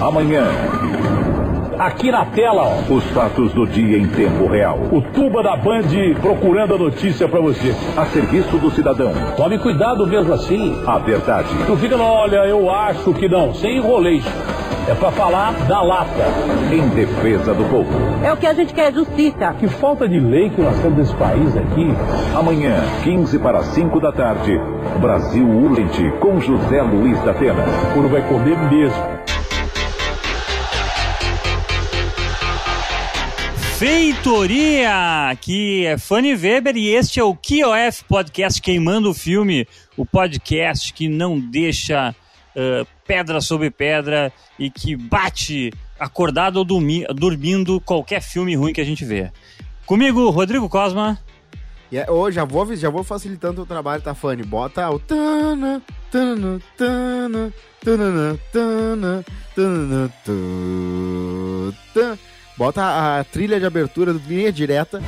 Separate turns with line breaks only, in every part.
Amanhã.
Aqui na tela, ó.
Os fatos do dia em tempo real.
O Tuba da Band procurando a notícia para você.
A serviço do cidadão.
Tome cuidado mesmo assim.
A verdade.
Não fica, olha, eu acho que não. Sem enrolês. É para falar da lata.
Em defesa do povo.
É o que a gente quer, justiça.
Que falta de lei que nós temos nesse país aqui.
Amanhã, 15 para 5 da tarde. Brasil Urgente com José Luiz da Atena.
O vai comer mesmo.
Feitoria! Aqui é Fanny Weber e este é o QOF Podcast Queimando o Filme, o podcast que não deixa uh, pedra sobre pedra e que bate acordado ou dormindo qualquer filme ruim que a gente vê. Comigo, Rodrigo Cosma.
E é, oh, já vou, já vou facilitando o trabalho, tá, Fanny? Bota o tana, tana, tana, tana, tana, tana, tana, Bota a trilha de abertura do Linha Direta.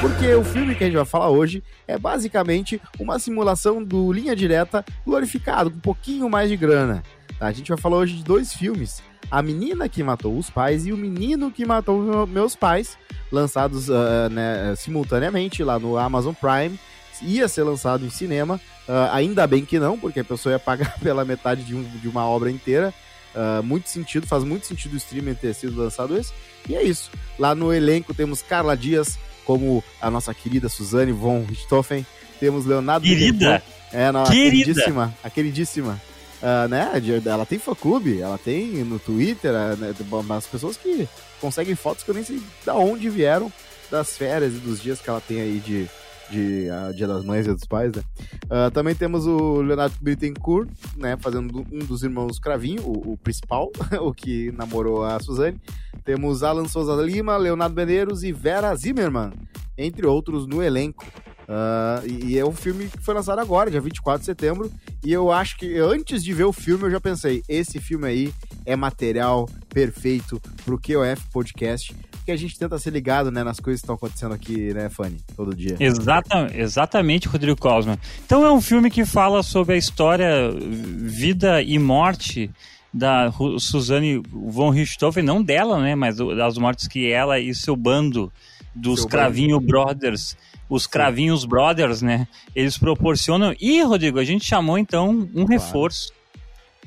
Porque o filme que a gente vai falar hoje é basicamente uma simulação do Linha Direta glorificado, com um pouquinho mais de grana. Tá? A gente vai falar hoje de dois filmes. A Menina que Matou os Pais e O Menino que Matou Meus Pais, lançados uh, né, simultaneamente lá no Amazon Prime. Ia ser lançado em cinema, Uh, ainda bem que não, porque a pessoa ia pagar pela metade de, um, de uma obra inteira. Uh, muito sentido, faz muito sentido o streaming ter sido lançado esse. E é isso. Lá no elenco temos Carla Dias, como a nossa querida Suzane von Richthofen. Temos Leonardo.
Querida!
É, não, querida. a queridíssima. A queridíssima. Uh, né? Ela tem fã-clube, ela tem no Twitter, né? as pessoas que conseguem fotos que eu nem sei de onde vieram das férias e dos dias que ela tem aí de, de a Dia das Mães e dos Pais, né? Uh, também temos o Leonardo Bittencourt, né? Fazendo um dos irmãos Cravinho, o, o principal, o que namorou a Suzane. Temos Alan Souza Lima, Leonardo Medeiros e Vera Zimmermann, entre outros, no elenco. Uh, e é um filme que foi lançado agora, dia 24 de setembro. E eu acho que antes de ver o filme, eu já pensei: esse filme aí é material perfeito pro QOF Podcast que a gente tenta ser ligado, né, nas coisas que estão acontecendo aqui, né, Fanny, todo dia.
Exata, exatamente, Rodrigo Cosma. Então é um filme que fala sobre a história, vida e morte da Suzane von Richthofen, não dela, né, mas das mortes que ela e seu bando dos seu Cravinho bando. Brothers, os Sim. Cravinhos Brothers, né, eles proporcionam. E, Rodrigo, a gente chamou então um claro. reforço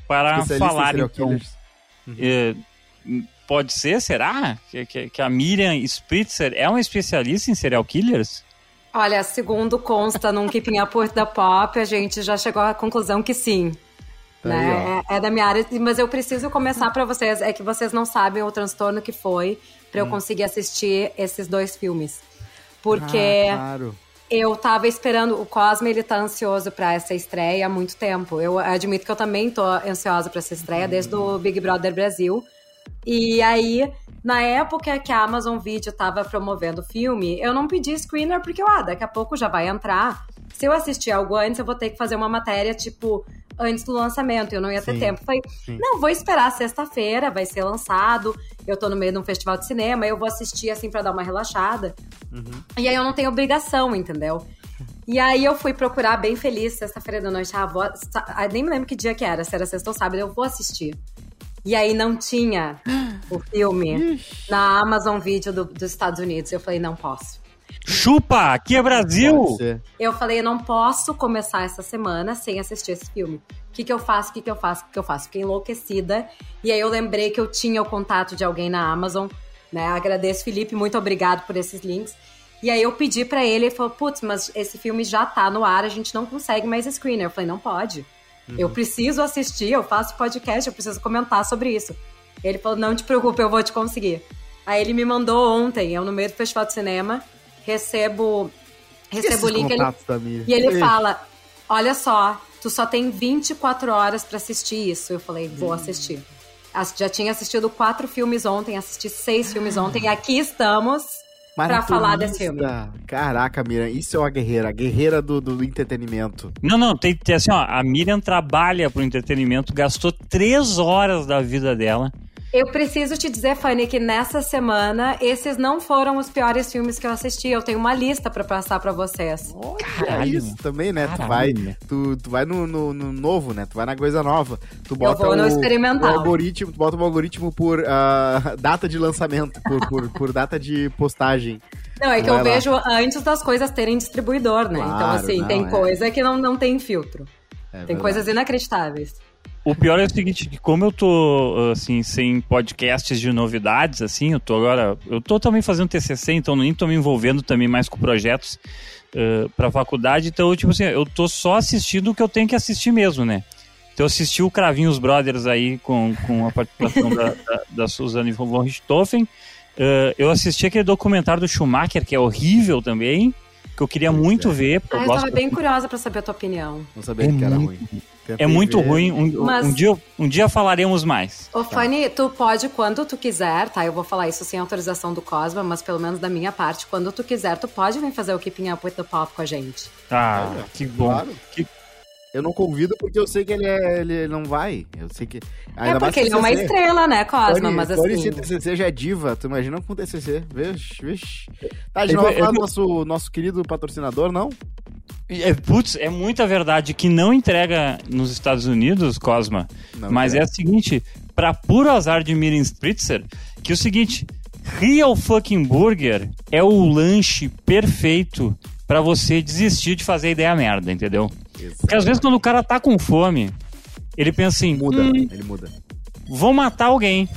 para falar então. Uhum. É, Pode ser, será? Que, que, que a Miriam Spritzer é uma especialista em serial killers?
Olha, segundo consta num Keeping Up with the Pop, a gente já chegou à conclusão que sim. Tá né? Aí, é, é, da minha área, mas eu preciso começar para vocês. É que vocês não sabem o transtorno que foi para eu hum. conseguir assistir esses dois filmes. Porque ah, claro. eu tava esperando. O Cosme, ele tá ansioso para essa estreia há muito tempo. Eu admito que eu também tô ansiosa para essa estreia, hum. desde o Big Brother Brasil. E aí, na época que a Amazon Video tava promovendo o filme, eu não pedi screener porque, ah, daqui a pouco já vai entrar. Se eu assistir algo antes, eu vou ter que fazer uma matéria, tipo, antes do lançamento. Eu não ia ter sim, tempo. Falei, sim. não, vou esperar sexta-feira, vai ser lançado. Eu tô no meio de um festival de cinema, eu vou assistir, assim, para dar uma relaxada. Uhum. E aí eu não tenho obrigação, entendeu? E aí eu fui procurar bem feliz, sexta-feira da noite. Ah, vou, nem me lembro que dia que era, se era sexta ou sábado, eu vou assistir. E aí não tinha o filme na Amazon Video do, dos Estados Unidos. Eu falei, não posso.
Chupa, aqui é Brasil!
Eu falei, eu não posso começar essa semana sem assistir esse filme. O que, que eu faço? O que, que eu faço? O que, que eu faço? Fiquei enlouquecida. E aí eu lembrei que eu tinha o contato de alguém na Amazon. Né? Agradeço, Felipe, muito obrigado por esses links. E aí eu pedi para ele, ele falou, putz, mas esse filme já tá no ar, a gente não consegue mais screener. Eu falei, não pode. Uhum. Eu preciso assistir, eu faço podcast, eu preciso comentar sobre isso. Ele falou: não te preocupe, eu vou te conseguir. Aí ele me mandou ontem, eu no meio do festival de cinema, recebo, recebo o link ele, e ele fala: Olha só, tu só tem 24 horas para assistir isso. Eu falei: Vou hum. assistir. Já tinha assistido quatro filmes ontem, assisti seis filmes ontem, e aqui estamos para falar desse filme.
Caraca, Miriam, isso é uma guerreira, a guerreira do, do entretenimento.
Não, não, tem que ter assim, ó, a Miriam trabalha pro entretenimento, gastou três horas da vida dela
Eu preciso te dizer, Fanny, que nessa semana esses não foram os piores filmes que eu assisti. Eu tenho uma lista para passar para vocês.
Olha Caralho. isso também, né? Caralho. Tu vai, tu, tu vai no, no, no, novo, né? Tu vai na coisa nova. Tu bota
eu vou no
o,
experimental.
O algoritmo, tu bota o algoritmo por uh, data de lançamento, por, por, por data de postagem.
Não, é que vai eu lá. vejo antes das coisas terem distribuidor, né? Então, claro, então, assim, não, tem é. coisa que não, não tem filtro. É tem verdade. coisas inacreditáveis.
O pior é o seguinte, que como eu tô, assim, sem podcasts de novidades, assim, eu tô agora... Eu tô também fazendo TCC, então nem tô me envolvendo também mais com projetos uh, pra faculdade, então, tipo assim, eu tô só assistindo o que eu tenho que assistir mesmo, né? Então eu assisti o Cravinhos Brothers aí com, com a participação da, da, da Suzane von Richthofen. Uh, eu assisti aquele documentário do Schumacher, que é horrível também, que eu queria muito é. ver.
Ah, eu, eu tava bem curiosa para saber a tua opinião.
Não sabia é que era ruim.
É muito ruim. Um, Mas... um, dia, um dia falaremos mais.
Ô, tá. Fanny, tu pode, quando tu quiser, tá? Eu vou falar isso sem autorização do Cosma, mas pelo menos da minha parte, quando tu quiser, tu pode vir fazer o Keeping Up with the Pop com a gente.
Ah, é, que bom. Claro. Que...
Eu não convido porque eu sei que ele, é, ele não vai. Eu sei que.
Ainda é porque ele é uma estrela, né, Cosma? Tony, mas
Tony, assim. se TCC já é diva, tu imagina com o TCC. Vixe, vixe. Tá, a gente não vai falar do nosso, nosso querido patrocinador, não?
É, putz, é muita verdade que não entrega nos Estados Unidos, Cosma. Não mas é. é o seguinte, para puro azar de Miriam Spritzer, que é o seguinte, Real Fucking Burger é o lanche perfeito para você desistir de fazer ideia merda, entendeu? Porque às vezes quando o cara tá com fome, ele pensa assim,
muda, hum, ele muda.
Vou matar alguém.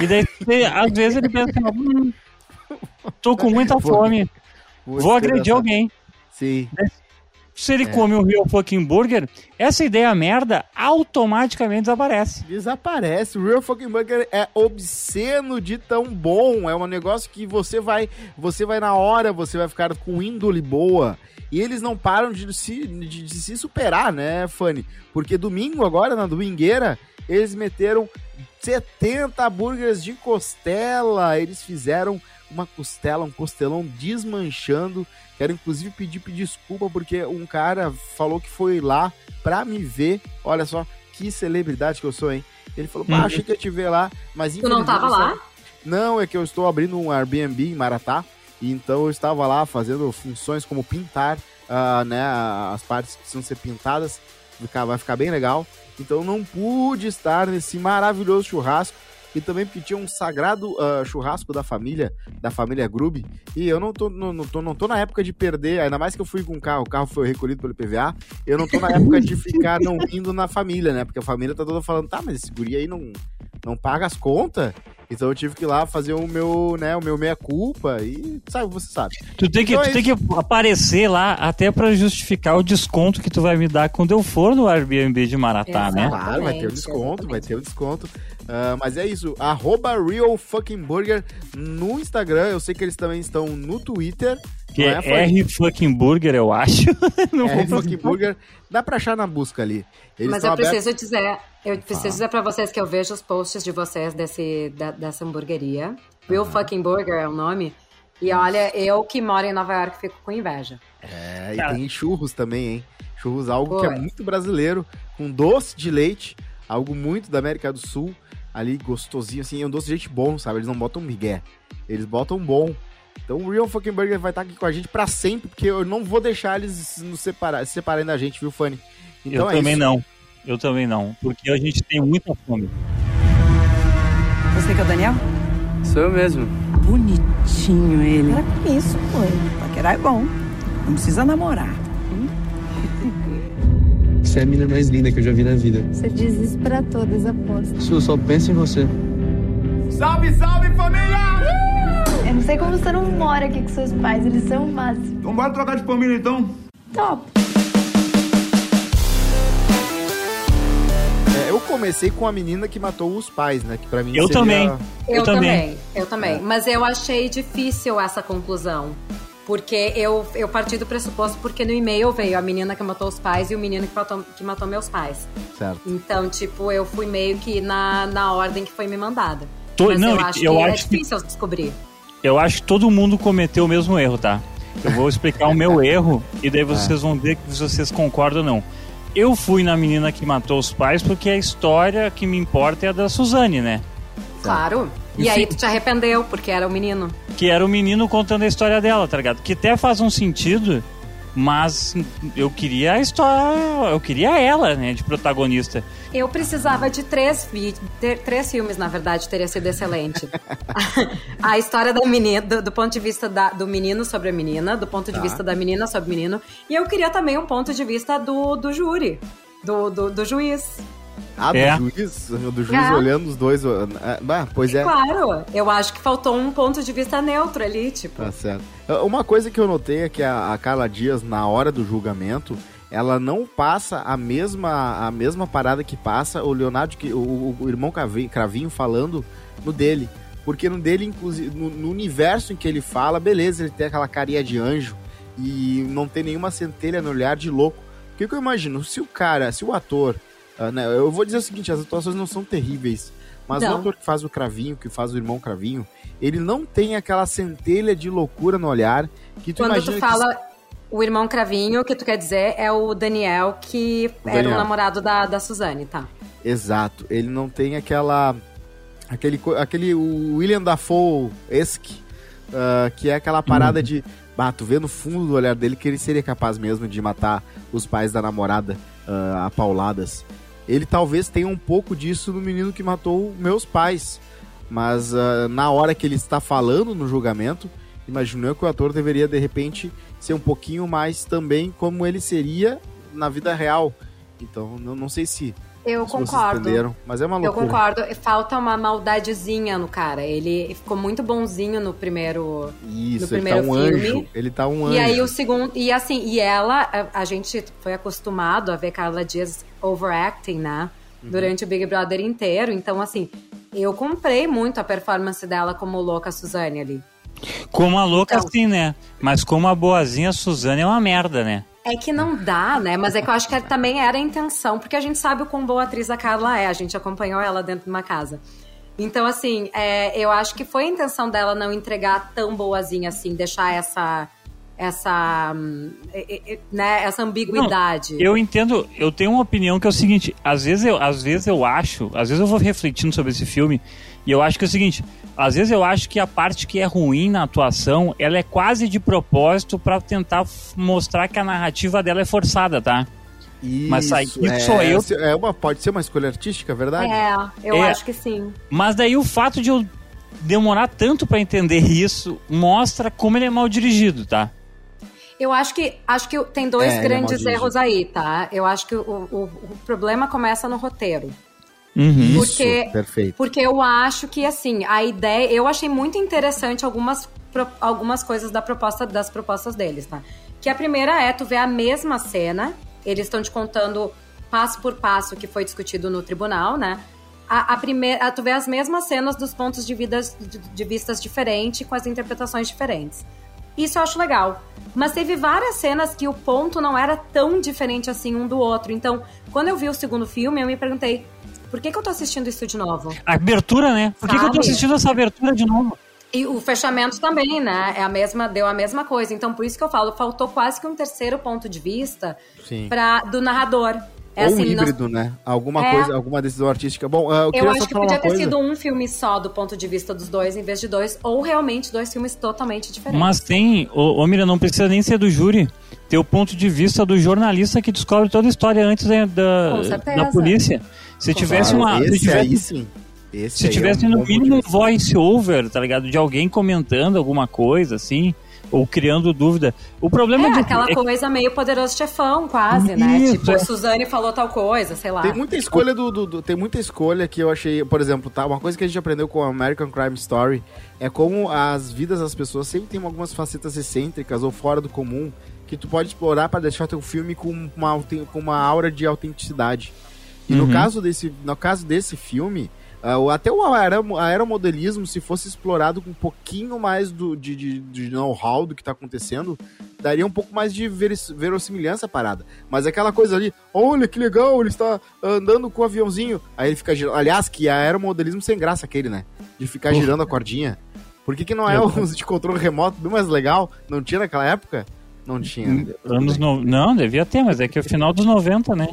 E daí, às vezes ele pensa assim, hum, tô com muita fome. Vou, vou agredir alguém.
Sim.
Se ele é. come um Real Fucking Burger, essa ideia merda automaticamente desaparece.
Desaparece. O Real Fucking Burger é obsceno de tão bom. É um negócio que você vai, você vai na hora, você vai ficar com índole boa. E eles não param de se, de, de se superar, né, Fanny? Porque domingo, agora, na domingueira, eles meteram 70 hambúrgueres de costela. Eles fizeram uma costela, um costelão desmanchando Quero inclusive pedir, pedir desculpa porque um cara falou que foi lá pra me ver. Olha só que celebridade que eu sou, hein? Ele falou, uhum. achei que ia te ver lá, mas
Tu não tava lá?
Não, é que eu estou abrindo um Airbnb em Maratá. E então eu estava lá fazendo funções como pintar, uh, né, as partes que precisam ser pintadas, vai ficar bem legal. Então não pude estar nesse maravilhoso churrasco e também porque tinha um sagrado uh, churrasco da família, da família Grube, e eu não tô, não, não, tô, não tô na época de perder, ainda mais que eu fui com o carro, o carro foi recolhido pelo PVA, eu não tô na época de ficar não indo na família, né? Porque a família tá toda falando, tá, mas esse guri aí não, não paga as contas, então eu tive que ir lá fazer o meu, né, o meu meia-culpa e, sabe, você sabe.
Tu tem que, então, tu é tem que aparecer lá até para justificar o desconto que tu vai me dar quando eu for no Airbnb de Maratá,
Exatamente, né? Claro, vai ter o desconto, exatamente. vai ter o desconto. Uh, mas é isso, arroba Real Fucking Burger no Instagram, eu sei que eles também estão no Twitter.
Que é, é R Fucking Burger, eu acho.
R Fucking Burger, dá pra achar na busca ali.
Eles mas eu preciso dizer, eu preciso dizer pra vocês que eu vejo os posts de vocês desse, da, dessa hamburgueria. Real uhum. Fucking Burger é o nome. E olha, eu que moro em Nova York fico com inveja.
É, e tem churros também, hein? Churros, algo Pô. que é muito brasileiro, com doce de leite, algo muito da América do Sul, ali gostosinho, assim, é um doce de gente bom, sabe? Eles não botam migué, eles botam bom. Então o Real Fucking Burger vai estar aqui com a gente para sempre, porque eu não vou deixar eles nos separar, se separarem da gente, viu, Fanny?
Então eu é também isso. não. Eu também não, porque a gente tem muita fome.
Você que é o Daniel?
Sou eu mesmo.
Bonitinho ele. Era com isso, foi. Paquerar é bom. Não precisa namorar.
Você é a menina mais linda que eu já vi na vida.
Você diz isso pra todas, aposto.
Su, só pensa em você.
Salve, salve, família!
Eu não sei como você não mora aqui com seus pais, eles são o máximo.
Então bora trocar de família, então?
Top.
eu comecei com a menina que matou os pais, né? Que para mim
eu
seria...
também.
Eu, eu também. Eu também. É. Mas eu achei difícil essa conclusão. Porque eu, eu parti do pressuposto porque no e-mail veio a menina que matou os pais e o menino que matou, que matou meus pais.
Certo.
Então, tipo, eu fui meio que na, na ordem que foi me mandada.
Tô, Mas não, eu acho eu que é
acho é difícil que, descobrir.
Eu acho que todo mundo cometeu o mesmo erro, tá? Eu vou explicar o meu erro e daí vocês é. vão ver que vocês concordam ou não. Eu fui na menina que matou os pais porque a história que me importa é a da Suzane, né?
Claro. E, aí tu te arrependeu, porque era o menino.
Que era o menino contando a história dela, tá ligado? Que até faz um sentido, mas eu queria a história. Eu queria ela, né, de protagonista.
Eu precisava de três, três filmes, na verdade, teria sido excelente. a história da menina, do, do ponto de vista da, do menino sobre a menina, do ponto de tá. vista da menina sobre o menino. E eu queria também um ponto de vista do, do júri, do, do, do juiz.
Ah, do é. juiz? Do juiz é. olhando os dois. Ah, pois é.
Claro, eu acho que faltou um ponto de vista neutro ali, tipo.
Tá certo. Ah, uma coisa que eu notei é que a, Carla Dias, na hora do julgamento, ela não passa a mesma, a mesma parada que passa o Leonardo, que, o, o irmão Cravinho falando no dele. Porque no dele, inclusive, no, no, universo em que ele fala, beleza, ele tem aquela carinha de anjo e não tem nenhuma centelha no olhar de louco. O que eu imagino? Se o cara, se o ator Uh, né, eu vou dizer o seguinte, as atuações não são terríveis, mas não. o ator que faz o Cravinho, que faz o irmão Cravinho, ele não tem aquela centelha de loucura no olhar que tu
Quando
imagina
tu fala que... o irmão Cravinho, o que tu quer dizer é o Daniel, que o era Daniel. o namorado da, da Suzane, tá?
Exato, ele não tem aquela... Aquele, aquele o William Dafoe-esque, uh, que é aquela parada uhum. de... Bah, tu vê no fundo do olhar dele que ele seria capaz mesmo de matar os pais da namorada uh, a pauladas ele talvez tenha um pouco disso no menino que matou meus pais. Mas uh, na hora que ele está falando no julgamento, imaginou que o ator deveria de repente ser um pouquinho mais também como ele seria na vida real. Então, não, não sei se
eu
se
concordo.
mas é uma loucura.
Eu concordo. Falta uma maldadezinha no cara. Ele ficou muito bonzinho no primeiro
Isso,
no primeiro
ele tá um
filme.
anjo. Ele tá um anjo.
E aí o segundo, e assim, e ela, a, a gente foi acostumado a ver Carla Dias overacting, né? Uhum. Durante o Big Brother inteiro. Então, assim, eu comprei muito a performance dela como louca Suzane ali.
Como a louca, então, sim, né? Mas como a boazinha Suzane é uma merda, né?
É que não dá, né? Mas é que eu acho que também era a intenção, porque a gente sabe o quão boa atriz a Carla é, a gente acompanhou ela dentro de uma casa. Então, assim, é, eu acho que foi a intenção dela não entregar tão boazinha assim, deixar essa essa hum, né, essa ambiguidade.
Não, eu entendo, eu tenho uma opinião que é o seguinte, às vezes eu, às vezes eu acho, às vezes eu vou refletindo sobre esse filme e eu acho que é o seguinte, às vezes eu acho que a parte que é ruim na atuação, ela é quase de propósito para tentar mostrar que a narrativa dela é forçada, tá?
Isso, mas aí é, sou eu. É uma, pode ser uma escolha artística, é verdade?
É, eu é, acho que sim.
Mas daí o fato de eu demorar tanto para entender isso mostra como ele é mal dirigido, tá?
Eu acho que acho que tem dois é, grandes é erros aí, tá? Eu acho que o, o, o problema começa no roteiro.
Uhum.
Porque,
Isso, perfeito.
Porque eu acho que, assim, a ideia... Eu achei muito interessante algumas, algumas coisas da proposta, das propostas deles, tá? Que a primeira é tu ver a mesma cena, eles estão te contando passo por passo o que foi discutido no tribunal, né? A, a primeira, tu vê as mesmas cenas dos pontos de, vidas, de, de vistas diferentes, com as interpretações diferentes. Isso eu acho legal. Mas teve várias cenas que o ponto não era tão diferente assim um do outro. Então, quando eu vi o segundo filme, eu me perguntei: por que, que eu tô assistindo isso de novo?
A abertura, né? Por que, que eu tô assistindo essa abertura de novo?
E o fechamento também, né? É a mesma, deu a mesma coisa. Então, por isso que eu falo, faltou quase que um terceiro ponto de vista Pra, do narrador.
É Ou assim, um híbrido, nós... né? Alguma é... coisa, alguma decisão artística. Bom, uh, eu,
eu acho que podia ter
coisa.
sido um filme só do ponto de vista dos dois, em vez de dois, ou realmente dois filmes totalmente diferentes.
Mas tem, ô, ô Mira, não precisa nem ser do júri. Ter o ponto de vista do jornalista que descobre toda a história antes da, da, da polícia. Se tivesse uma.
Esse
se tivesse,
aí, sim.
Esse se tivesse é um no mínimo um voice over, tá ligado? De alguém comentando alguma coisa, assim ou criando dúvida. O problema
é
de,
aquela é... coisa meio poderoso chefão, quase, né? Isso, né? Tipo, é. Suzane falou tal coisa, sei lá.
Tem muita escolha do, do, do, tem muita escolha que eu achei, por exemplo, tá, uma coisa que a gente aprendeu com American Crime Story é como as vidas das pessoas sempre tem algumas facetas excêntricas ou fora do comum que tu pode explorar para deixar teu filme com uma, com uma aura de autenticidade. E uhum. no caso desse, no caso desse filme, até o aeromodelismo, se fosse explorado com um pouquinho mais do, de, de, de know-how do que está acontecendo, daria um pouco mais de verossimilhança à parada. Mas aquela coisa ali, olha que legal, ele está andando com o aviãozinho. Aí ele fica girando. Aliás, que aeromodelismo sem graça aquele, né? De ficar girando a cordinha. Por que, que não é um de controle remoto bem mais legal? Não tinha naquela época? Não tinha.
Anos no... Não, devia ter, mas é que é o final dos 90, né?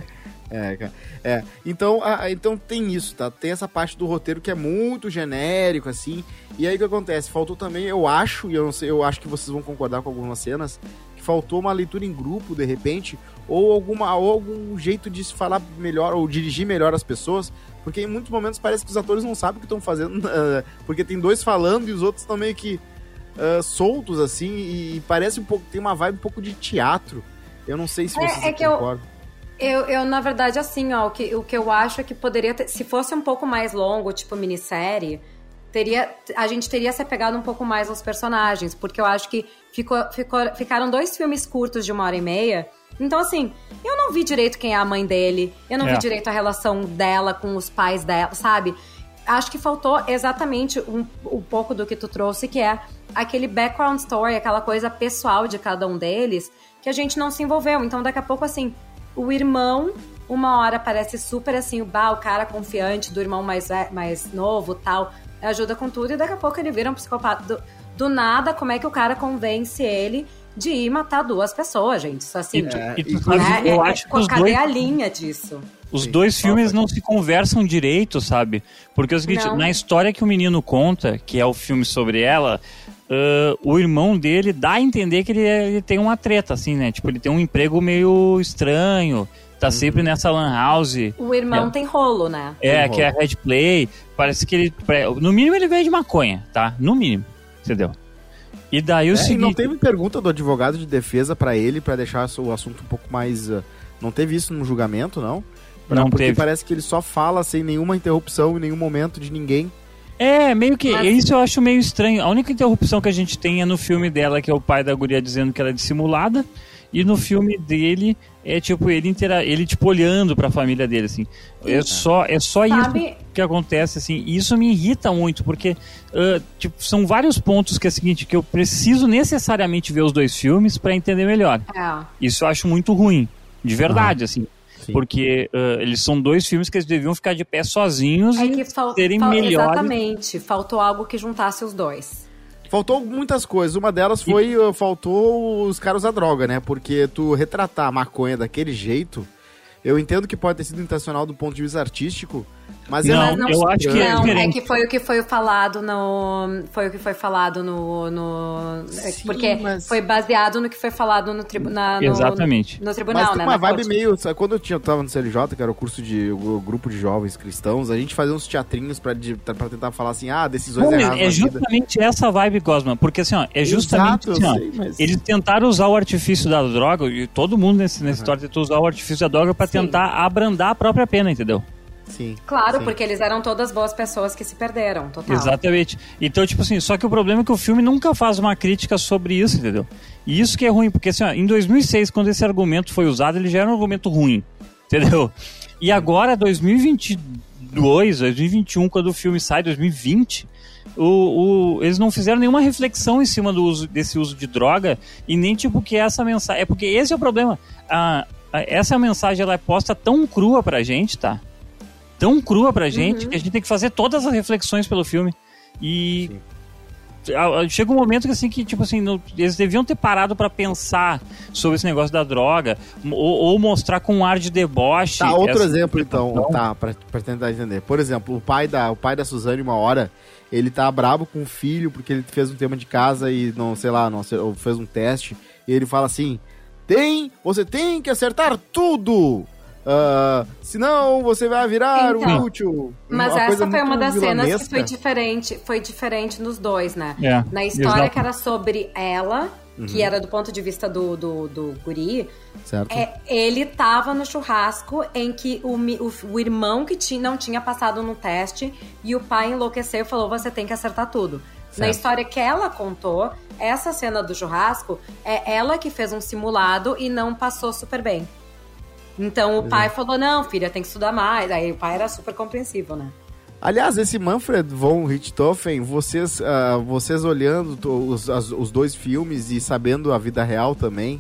É, cara. É. Então, a, então tem isso, tá? Tem essa parte do roteiro que é muito genérico, assim. E aí o que acontece? Faltou também, eu acho, e eu não sei, eu acho que vocês vão concordar com algumas cenas, que faltou uma leitura em grupo, de repente, ou, alguma, ou algum jeito de se falar melhor, ou dirigir melhor as pessoas. Porque em muitos momentos parece que os atores não sabem o que estão fazendo, porque tem dois falando e os outros estão meio que uh, soltos, assim, e, parece um pouco, tem uma vibe um pouco de teatro. Eu não sei se é, vocês é, é concordam.
Eu eu, eu, na verdade, assim, ó, o que, o que eu acho é que poderia ter, se fosse um pouco mais longo, tipo minissérie, teria, a gente teria se apegado um pouco mais aos personagens, porque eu acho que ficou, ficou, ficaram dois filmes curtos de uma hora e meia. Então, assim, eu não vi direito quem é a mãe dele, eu não é. vi direito a relação dela com os pais dela, sabe? Acho que faltou exatamente um, um pouco do que tu trouxe, que é aquele background story, aquela coisa pessoal de cada um deles, que a gente não se envolveu. Então, daqui a pouco, assim, o irmão, uma hora parece super assim, o, bah, o cara confiante do irmão mais, mais novo tal, ajuda com tudo, e daqui a pouco ele vira um psicopata. Do, do nada, como é que o cara convence ele de ir matar duas pessoas, gente? Isso assim, é, e tu, né? eu é, acho que os cadê dois... a linha disso?
Os Sim, dois filmes não se conversam direito, sabe? Porque é o seguinte, não. na história que o menino conta, que é o filme sobre ela, uh, o irmão dele dá a entender que ele, ele, tem uma treta, assim, né? Tipo, ele tem um emprego meio estranho, tá uhum. sempre nessa lan house.
O irmão é, tem rolo, né?
É, rolo. que é a Red Play. Parece que ele. No mínimo ele veio de maconha, tá? No mínimo. Entendeu? E daí o é, seguinte.
não teve pergunta do advogado de defesa para ele, para deixar o assunto um pouco mais. Uh, não teve isso no julgamento, não? Pra, não porque teve. parece que ele só fala sem nenhuma interrupção em nenhum momento de ninguém.
É, meio que. Mas... Isso eu acho meio estranho. A única interrupção que a gente tem é no filme dela, que é o pai da guria dizendo que ela é dissimulada. E no filme dele é tipo ele intera ele tipo olhando para a família dele assim. É só é só Sabe... isso que acontece assim. E isso me irrita muito porque uh, tipo são vários pontos que é o seguinte que eu preciso necessariamente ver os dois filmes para entender melhor. É. Isso eu acho muito ruim, de verdade assim. Sim. Porque uh, eles são dois filmes que eles deviam ficar de pé sozinhos é e fal serem melhores.
Exatamente, faltou algo que juntasse os dois.
Faltou muitas coisas. Uma delas foi, e... faltou os caras a droga, né? Porque tu retratar a maconha daquele jeito, eu entendo que pode ter sido intencional do ponto de vista artístico, mas
não, é não, eu acho que
é não, é, é que foi o que foi falado no foi o que foi falado no, no é Sim, porque mas... foi baseado no que foi falado no tribunal
exatamente
no, no tribunal
mas
né
uma vibe corte. meio sabe, quando eu tinha eu tava no CLJ que era o curso de o grupo de jovens cristãos a gente fazia uns teatrinhos para tentar falar assim ah decisões erradas
é justamente essa vibe Cosma porque assim ó é justamente Exato, assim, ó, sei, mas... eles tentaram usar o artifício da droga e todo mundo nesse, nessa uhum. história tentou usar o artifício da droga para tentar abrandar a própria pena entendeu
Sim. Claro, sim. porque eles eram todas boas pessoas que se perderam, total.
Exatamente. Então, tipo assim, só que o problema é que o filme nunca faz uma crítica sobre isso, entendeu? E isso que é ruim, porque assim, ó, em 2006, quando esse argumento foi usado, ele já era um argumento ruim, entendeu? E agora, 2022, 2021, quando o filme sai, 2020, o, o, eles não fizeram nenhuma reflexão em cima do uso, desse uso de droga e nem tipo que essa mensagem. É porque esse é o problema. A, a, essa mensagem ela é posta tão crua pra gente, tá? Tão crua pra gente uhum. que a gente tem que fazer todas as reflexões pelo filme. E chega um momento que assim que tipo assim eles deviam ter parado para pensar sobre esse negócio da droga ou, ou, mostrar com um ar de deboche
tá outro exemplo então tá para tentar entender por exemplo o pai da o pai da Suzane uma hora ele tá bravo com o filho porque ele fez um tema de casa e não sei lá não fez um teste e ele fala assim tem você tem que acertar tudo Uh, senão você vai virar então, um útil.
Mas essa foi uma das cenas que foi diferente, foi diferente nos dois, né? É, Na história exato. que era sobre ela, uhum. que era do ponto de vista do, do, do guri, certo. É, ele tava no churrasco em que o, o, o irmão que tinha, não tinha passado no teste e o pai enlouqueceu e falou: você tem que acertar tudo. Certo. Na história que ela contou, essa cena do churrasco é ela que fez um simulado e não passou super bem. Então o pai falou: não, filha, tem que estudar mais. Aí o pai era super compreensivo, né?
Aliás, esse Manfred von Richthofen, vocês, uh, vocês olhando os, as, os dois filmes e sabendo a vida real também,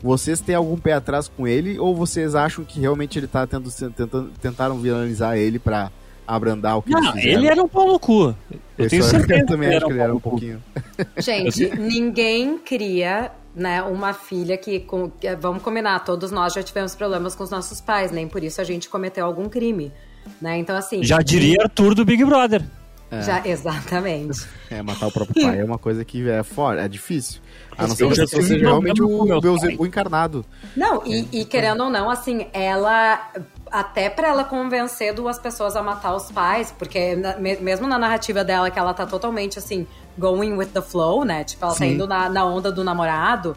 vocês têm algum pé atrás com ele ou vocês acham que realmente ele tá tendo, tentando, tentaram viralizar ele para abrandar o que
Não, ele era um pau no cu. Eu tenho certeza
eu também
que
acho que ele era um
cu.
pouquinho.
Gente, ninguém cria né, uma filha que, com, que- vamos combinar, todos nós já tivemos problemas com os nossos pais, nem por isso a gente cometeu algum crime. Né? Então, assim.
Já diria Arthur do Big Brother.
Já, exatamente.
É, matar o próprio pai é uma coisa que é fora, é difícil. A não ser que
tive
seja realmente
problema com
o, o encarnado.
Não, e, e querendo ou não, assim, ela. Até pra ela convencer duas pessoas a matar os pais, porque na- me- mesmo na narrativa dela, que ela tá totalmente assim, going with the flow, né? Tipo, ela tá
Sim.
indo na, na onda do namorado,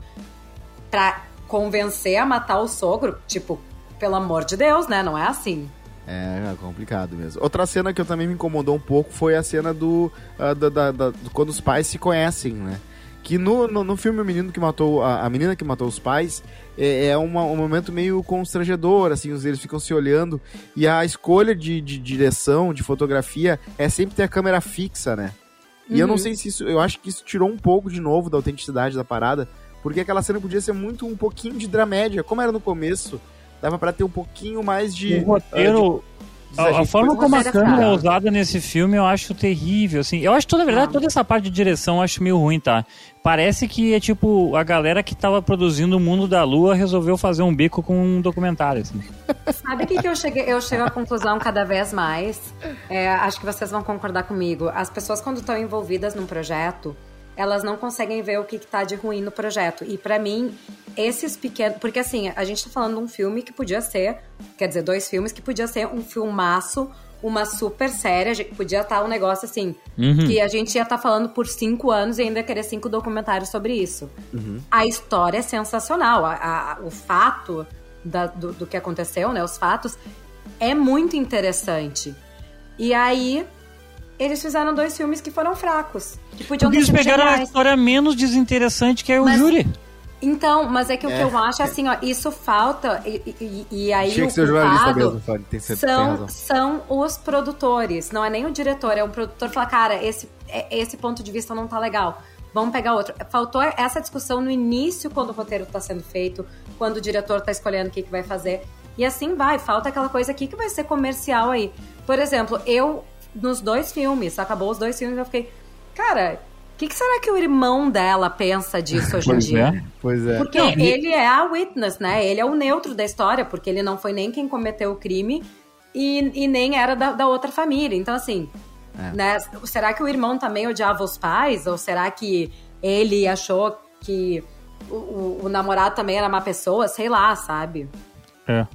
pra convencer a matar o sogro, tipo, pelo amor de Deus, né? Não é assim.
É, é complicado mesmo. Outra cena que eu também me incomodou um pouco foi a cena do, ah, da, da- da- do- quando os pais se conhecem, né? Que no, no, no filme O Menino que Matou a, a Menina que Matou os Pais é, é uma- um momento meio constrangedor, assim, os- eles ficam se olhando e a escolha de, de direção, de fotografia é sempre ter a câmera fixa, né? E eu não
Uhum.
sei se isso, eu acho que isso tirou um pouco de novo da autenticidade da parada, porque aquela cena podia ser muito um pouquinho de dramédia, como era no começo, dava pra ter um pouquinho mais de
O roteiro.
de-
A, a forma como a
é
câmera é usada nesse filme eu acho terrível, assim. Eu acho toda, na verdade, toda essa parte de direção eu acho meio ruim, tá? Parece que é tipo, a galera que tava produzindo o Mundo da Lua resolveu fazer um bico com um documentário, assim.
Sabe o que, que eu cheguei? Eu chego à conclusão cada vez mais. É, acho que vocês vão concordar comigo. As pessoas, quando estão envolvidas num projeto, elas não conseguem ver o que, que tá de ruim no projeto. E pra mim, esses pequenos. Porque assim, a gente tá falando de um filme que podia ser. Quer dizer, dois filmes que podia ser um filmaço, uma super série. Podia estar um negócio assim.
Uhum.
Que a gente ia estar falando por cinco anos e ainda querer cinco documentários sobre isso. A história é sensacional. A- a- o fato da- do, do que aconteceu, né? Os fatos, é muito interessante. E aí, eles fizeram dois filmes que foram fracos. Que podiam
Porque
ter
eles pegaram a
geniais.
história menos desinteressante que é o
Mas-
júri.
Então, mas é que o que
É.
eu acho é assim, ó, isso falta. E, e- e aí
Tinha
o
que ser jornalista
culpado
mesmo, tem, tem
são,
razão.
são os produtores, não é nem o diretor, é o produtor falar, cara, esse, é- esse ponto de vista não tá legal. Vamos pegar outro. Faltou essa discussão no início, quando o roteiro tá sendo feito, quando o diretor tá escolhendo o que, que vai fazer. E assim vai, falta aquela coisa aqui que vai ser comercial aí. Por exemplo, eu, nos dois filmes, acabou os dois filmes, eu fiquei, cara, o que, que será que o irmão dela pensa disso hoje em
Pois
dia?
é.
Pois é.
Porque
Não, e-
ele é a witness, né? Ele é o neutro da história, porque ele não foi nem quem cometeu o crime e, e nem era da, da outra família. Então, assim,
É.
né? Será que o irmão também odiava os pais? Ou será que ele achou que o, o- o namorado também era má pessoa? Sei lá, sabe?
É.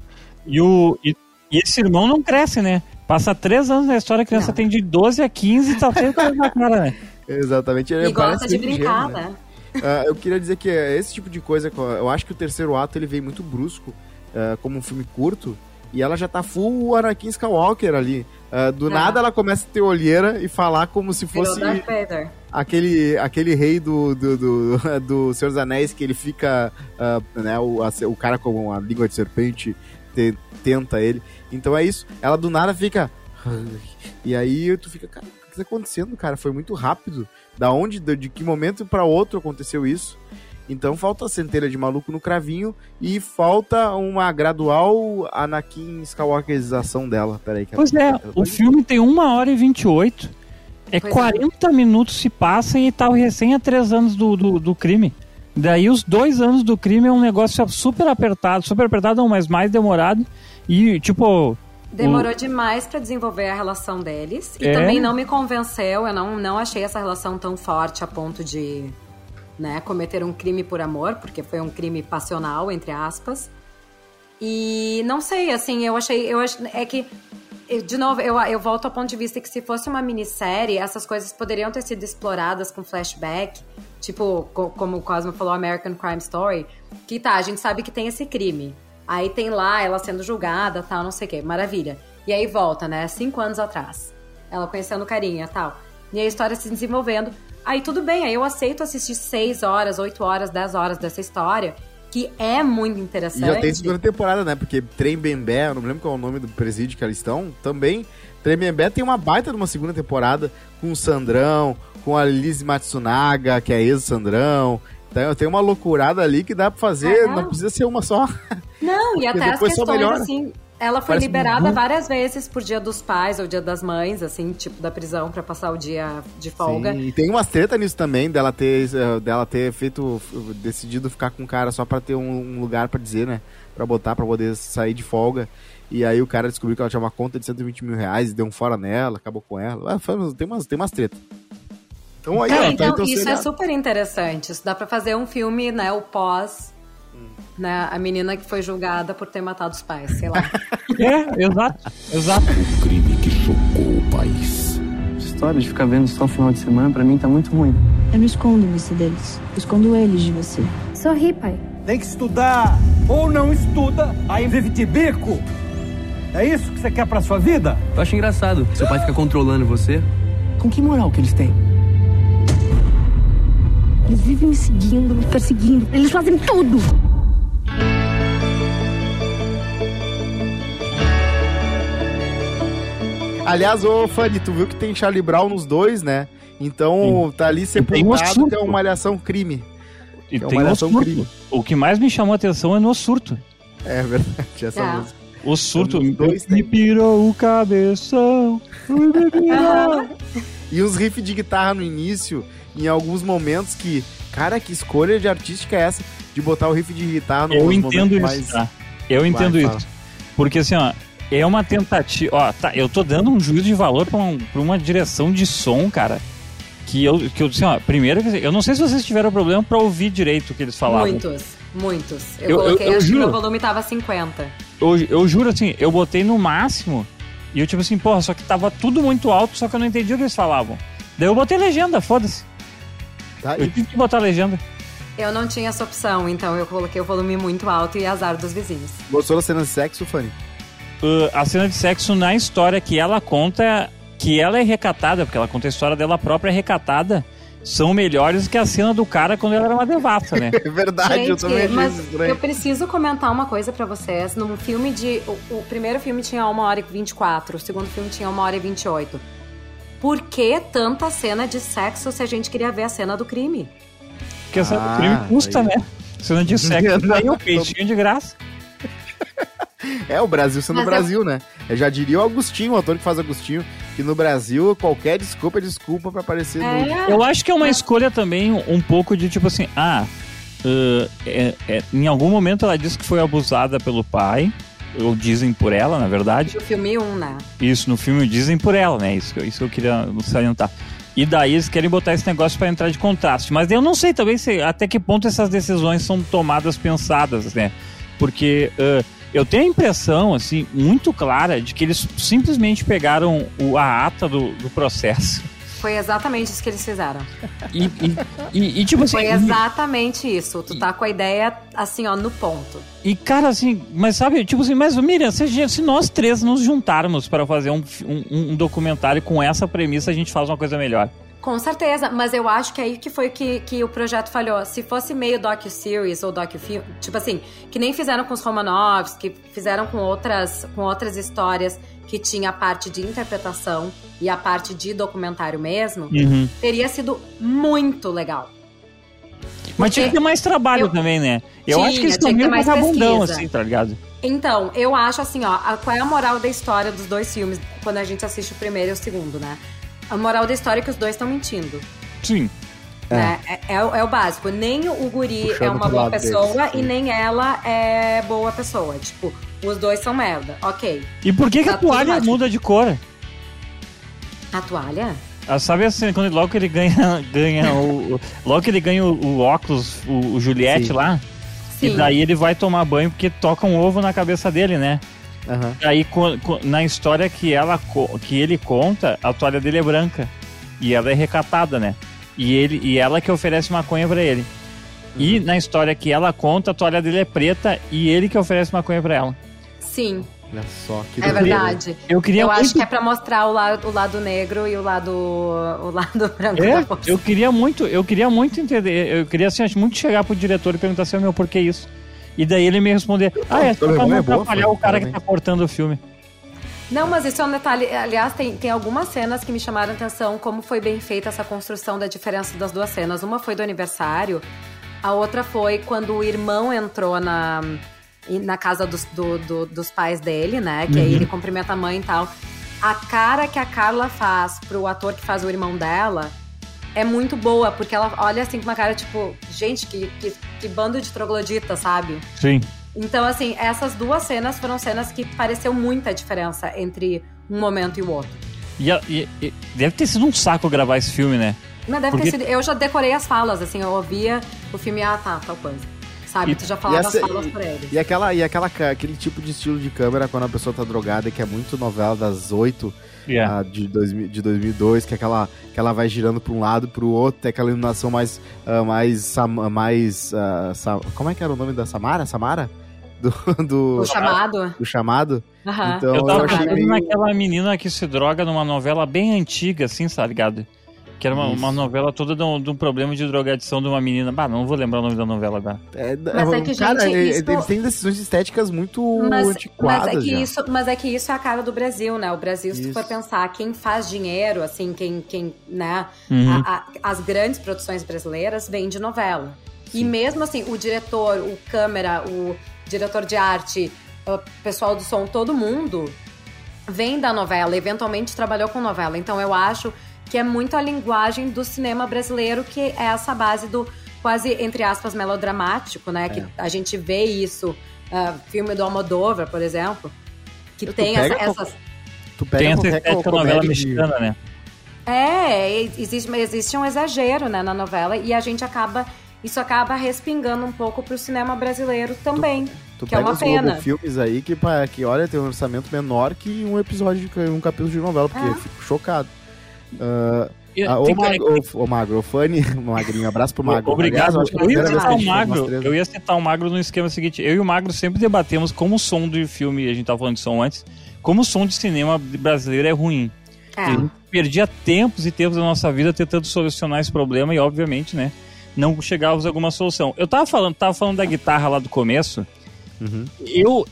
E, o, e, e esse irmão não cresce, né? Passa três anos na história, a criança
Não.
tem de 12 a 15 e tá sempre na cara, né?
Exatamente. Ele
e gosta de brincar,
ingênuo,
né?
Ah, eu queria dizer que é, esse tipo de coisa, eu acho que o terceiro ato ele veio muito brusco, ah, como um filme curto, e ela já tá full Anakin Skywalker ali. Ah, do
É.
nada ela começa a ter olheira e falar como se fosse aquele, aquele rei do, do, do, do Senhor dos Anéis que ele fica, né, o, a- o cara com uma língua de serpente te- tenta ele. Então é isso, ela do nada fica... E aí tu fica, cara, o que tá acontecendo, cara? Foi muito rápido. Da onde, de, de que momento pra outro aconteceu isso? Então falta a centelha de maluco no cravinho e falta uma gradual Anakin Skywalkerização dela. Peraí, que
Pois é,
ela
o
tá-
filme tem 1 hora e 28. É
Pois é.
40 minutos se passa e tá recém a 3 anos do, do, do crime. Daí os dois anos do crime é um negócio super apertado, super apertado não, mas mais demorado. E, tipo,
Demorou demais pra desenvolver a relação deles. E
É?
também não me convenceu. Eu não, não achei essa relação tão forte a ponto de né, cometer um crime por amor, porque foi um crime passional, entre aspas. E não sei, assim, eu achei. Eu ach... É que. De novo, eu, eu volto ao ponto de vista que se fosse uma minissérie, essas coisas poderiam ter sido exploradas com flashback, tipo, co- como o Cosmo falou, American Crime Story, que tá, a gente sabe que tem esse crime. Aí tem lá ela sendo julgada, tal, não sei o quê, maravilha. E aí volta, né, cinco anos atrás. Ela conhecendo carinha, tal. E a história se desenvolvendo. Aí tudo bem, aí eu aceito assistir seis horas, oito horas, dez horas dessa história, que é muito
E
interessante.
já tem segunda temporada, né? Porque Trem Bembé, eu não me lembro qual é o nome do presídio que eles estão, também. Trem Bembé tem uma baita de uma segunda temporada com o Sandrão, com a Liz Matsunaga, que é ex-Sandrão. Então tem uma loucurada ali que dá pra fazer,
É.
não precisa ser uma só.
Não, e até as questões, assim, ela foi Parece liberada muito... várias vezes por dia dos pais ou dia das mães, assim, tipo, da prisão para passar o dia de folga.
Sim, e tem uma treta nisso também, dela ter, eh, dela ter feito, decidido ficar com o cara só para ter um, lugar para dizer, né? Pra botar, pra poder sair de folga. E aí o cara descobriu que ela tinha uma conta de 120 mil reais e deu um fora nela, acabou com ela. tem umas, tem umas tretas.
Então aí, é, ó, então, então isso é super interessante. Isso dá para fazer um filme, né, o pós né, a menina que foi julgada por ter matado os pais, sei lá.
é, exato, exato.
O crime que chocou o país.
Essa história de ficar vendo só o final de semana, pra mim tá muito ruim.
Eu não escondo você deles, eu escondo eles de você.
Sorri, pai.
Tem que estudar, ou não estuda, aí vive de bico. É isso que você quer pra sua vida?
Eu acho engraçado. Seu pai fica controlando você. Com que moral que eles têm?
Eles vivem me seguindo, me perseguindo. Eles fazem tudo.
Aliás, ô Fanny, tu viu que tem Charlie Brown nos dois, né? Então Sim. tá ali sepultado que é uma alhação crime.
E é tem um crime. O que mais me chamou a atenção é no surto.
É verdade, essa é. música.
O surto dois me pirou o cabeção. Me pirou.
e os riffs de guitarra no início, em alguns momentos que, cara, que escolha de artística é essa de botar o riff de guitarra no
Eu entendo isso, mais... tá? Eu entendo Vai, isso. Porque assim, ó, é uma tentativa. Ó, tá, eu tô dando um juízo de valor pra, um, pra uma direção de som, cara. Que eu, que eu assim, ó, primeiro, eu não sei se vocês tiveram problema pra ouvir direito o que eles falavam.
Muitos, muitos. Eu, eu coloquei, eu, eu acho juro, que o volume tava 50.
Eu, eu juro assim, eu botei no máximo e eu tipo assim, porra, só que tava tudo muito alto, só que eu não entendi o que eles falavam. Daí eu botei legenda, foda-se. Tá, eu tive que botar legenda.
Eu não tinha essa opção, então eu coloquei o volume muito alto e azar dos vizinhos.
Gostou da cena de sexo, Fanny?
uh, a cena de sexo na história que ela conta, que ela é recatada, porque ela conta a história dela própria recatada, são melhores que a cena do cara quando ela era uma devassa, né?
É verdade, Gente, eu também
mas eu preciso comentar uma coisa para vocês. No filme de. O, o, primeiro filme tinha 1 hora e 24, o segundo filme tinha 1 hora e 28. Por que tanta cena de sexo se a gente queria ver a cena do crime?
Porque a cena ah, crime custa, aí. né? Cena de sexo, aí o peixinho de graça.
É, o Brasil sendo Mas Brasil, eu... né? Eu já diria o Agostinho, o ator que faz Agostinho, que no Brasil qualquer desculpa é desculpa para aparecer é.
no... Eu acho que é uma escolha também um pouco de tipo assim, ah, uh, é, é, em algum momento ela disse que foi abusada pelo pai, ou dizem por ela, na verdade.
No filme 1, um, né?
Isso, no filme dizem por ela, né? Isso, isso que eu queria salientar. E daí eles querem botar esse negócio para entrar de contraste. Mas eu não sei também se, até que ponto essas decisões são tomadas pensadas, né? Porque uh, eu tenho a impressão, assim, muito clara de que eles simplesmente pegaram o, a ata do, do processo.
Foi exatamente isso que eles fizeram.
E, e, e, e tipo assim.
Foi exatamente isso. Tu tá com a ideia, assim, ó, no ponto.
E, cara, assim, mas sabe, tipo assim, mas Miriam, se, se nós três nos juntarmos para fazer um, um, um documentário com essa premissa, a gente faz uma coisa melhor.
Com certeza, mas eu acho que aí que foi que, que o projeto falhou. Se fosse meio docu-series ou docu-film, tipo assim, que nem fizeram com os Romanovs, que fizeram com outras, com outras histórias que tinha a parte de interpretação e a parte de documentário mesmo, uhum. teria sido muito legal.
Mas tinha que ter mais trabalho eu, também, né? Eu tinha, acho que eles estão meio vagabundão, assim, tá ligado?
Então, eu acho assim, ó, a, qual é a moral da história dos dois filmes quando a gente assiste o primeiro e o segundo, né? A moral da história é que os dois estão mentindo.
Sim.
Né? É. É, é, é, o básico. Nem o guri Puxando é uma boa pessoa deles, e nem ela é boa pessoa. Tipo, os dois são merda. Ok.
E por que, tá que a toalha muda de cor?
A toalha?
Ah, sabe assim, quando logo que ele ganha, ganha o. Logo que ele ganha o, o óculos, o, o Juliette Sim. lá. Sim. E daí ele vai tomar banho porque toca um ovo na cabeça dele, né? Uhum. Aí na história que, ela, que ele conta, a toalha dele é branca. E ela é recatada, né? E, ele, e ela que oferece maconha para ele. Uhum. E na história que ela conta, a toalha dele é preta e ele que oferece maconha para ela.
Sim.
Olha só, que
É verdade.
Eu, queria
eu
muito...
acho que é pra mostrar o lado, o lado negro e o lado, o lado branco
é, Eu queria muito, eu queria muito entender. Eu queria assim, muito chegar pro diretor e perguntar assim, meu, por que isso? E daí ele me responder, ah, é só pra não é atrapalhar o cara que tá cortando o filme.
Não, mas isso é um detalhe. Aliás, tem, tem algumas cenas que me chamaram a atenção como foi bem feita essa construção da diferença das duas cenas. Uma foi do aniversário, a outra foi quando o irmão entrou na, na casa dos, do, do, dos pais dele, né? Que uhum. aí ele cumprimenta a mãe e tal. A cara que a Carla faz pro ator que faz o irmão dela é muito boa, porque ela olha assim com uma cara tipo, gente, que, que, que bando de troglodita, sabe?
Sim.
Então, assim, essas duas cenas foram cenas que pareceu muita diferença entre um momento e o outro.
E, e, e deve ter sido um saco gravar esse filme, né?
Mas deve Porque... ter sido. Eu já decorei as falas, assim, eu ouvia o filme, ah, tá, tal coisa. Sabe? E, tu já falava essa, as falas por ele.
E, aquela, e aquela, aquele tipo de estilo de câmera quando a pessoa tá drogada, que é muito novela das oito yeah. uh, de, dois, de 2002, que é aquela que ela vai girando para um lado para o outro, tem aquela iluminação mais uh, mais mais uh, como é que era o nome da Samara? Samara? Do, do
o chamado.
O chamado.
Uhum. Então, eu tava eu pensando meio... naquela menina que se droga numa novela bem antiga, assim, sabe ligado? Que era uma, uma novela toda de um, de um, problema de drogadição de uma menina. Bah, não vou lembrar o nome da novela agora.
É, mas é que, cara, gente, isso... eles têm decisões estéticas muito mas, antiquadas.
Mas é, que isso, mas é que isso é a cara do Brasil, né? O Brasil, isso. se tu for pensar, quem faz dinheiro, assim, quem, quem né? Uhum. A, a, as grandes produções brasileiras vêm de novela. Sim. E mesmo assim, o diretor, o câmera, o diretor de arte, o pessoal do som, todo mundo vem da novela, eventualmente trabalhou com novela. Então eu acho que é muito a linguagem do cinema brasileiro, que é essa base do quase, entre aspas, melodramático, né? É. Que a gente vê isso, uh, filme do Almodóvar, por exemplo, que tem essa, essas...
Tu pega tem essa estética novela mexicana, né?
É, existe, existe um exagero né, na novela e a gente acaba isso acaba respingando um pouco pro cinema brasileiro também. Tu, tu que é uma pena.
filmes aí que, que, olha, tem um orçamento menor que um episódio, de, um capítulo de novela, porque é. eu fico chocado. Uh, ah, ô, Magro, ô, Magro, ô Fanny, Magrinho, abraço pro Magro.
Obrigado. Aliás, eu, ia citar o Magro, eu ia citar o Magro no esquema seguinte. Eu e o Magro sempre debatemos como o som do filme, a gente tava falando de som antes, como o som de cinema brasileiro é ruim. É. A gente perdia tempos e tempos da nossa vida tentando solucionar esse problema e, obviamente, né, não chegávamos a alguma solução. Eu tava falando, tava falando da guitarra lá do começo. Uhum. Eu,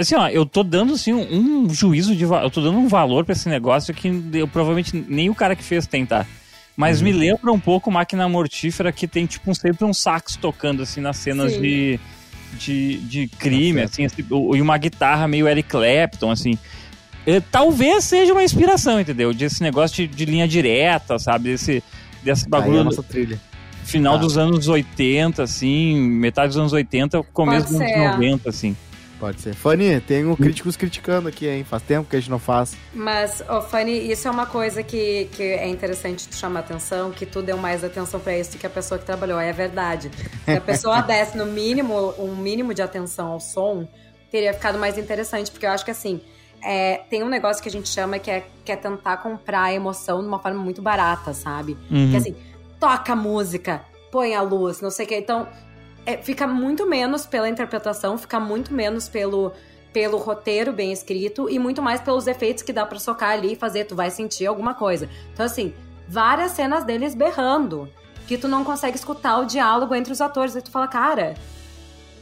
assim, ó, eu tô dando assim um, juízo de eu tô dando um valor para esse negócio que eu provavelmente nem o cara que fez tem, tá? Mas uhum. me lembra um pouco Máquina Mortífera que tem tipo um, sempre um sax tocando assim nas cenas de, de, de crime, assim, assim, e uma guitarra meio Eric Clapton, assim. É, talvez seja uma inspiração, entendeu? Desse negócio de, de linha direta, sabe? Desse, desse bagulho. É a
nossa trilha.
Final ah. dos anos 80, assim, metade dos anos 80, começo dos anos 90, assim.
Pode ser. Fanny, tem um críticos criticando aqui, hein? Faz tempo que a gente não faz.
Mas, oh, Fanny, isso é uma coisa que, que é interessante te chamar atenção, que tu deu mais atenção para isso do que a pessoa que trabalhou. É verdade. Se a pessoa desse no mínimo, um mínimo de atenção ao som, teria ficado mais interessante, porque eu acho que assim. É, tem um negócio que a gente chama que é, que é tentar comprar a emoção de uma forma muito barata, sabe? Uhum. Que assim, toca a música, põe a luz, não sei o que. Então, é, fica muito menos pela interpretação, fica muito menos pelo, pelo roteiro bem escrito e muito mais pelos efeitos que dá para socar ali e fazer, tu vai sentir alguma coisa. Então, assim, várias cenas deles berrando, que tu não consegue escutar o diálogo entre os atores. E tu fala, cara,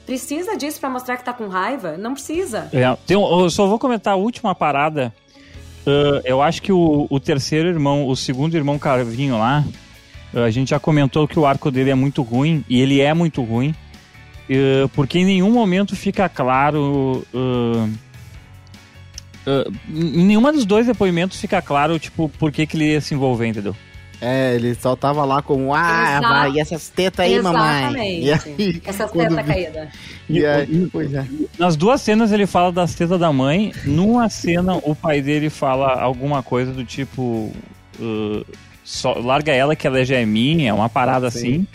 precisa disso para mostrar que tá com raiva? Não precisa.
É, tem, eu só vou comentar a última parada. Uh, eu acho que o, o terceiro irmão, o segundo irmão Carvinho lá, a gente já comentou que o arco dele é muito ruim, e ele é muito ruim, uh, porque em nenhum momento fica claro. Uh, uh, em nenhuma dos dois depoimentos fica claro, tipo, por que, que ele ia se envolver, entendeu?
É, ele só tava lá como, ah, vai, e essas tetas aí,
Exatamente. mamãe? E aí, essas tetas caídas. E
aí, pois é. Nas duas cenas ele fala das tetas da mãe, numa cena o pai dele fala alguma coisa do tipo. Uh, só, larga ela que ela já é minha, uma parada Sim. assim.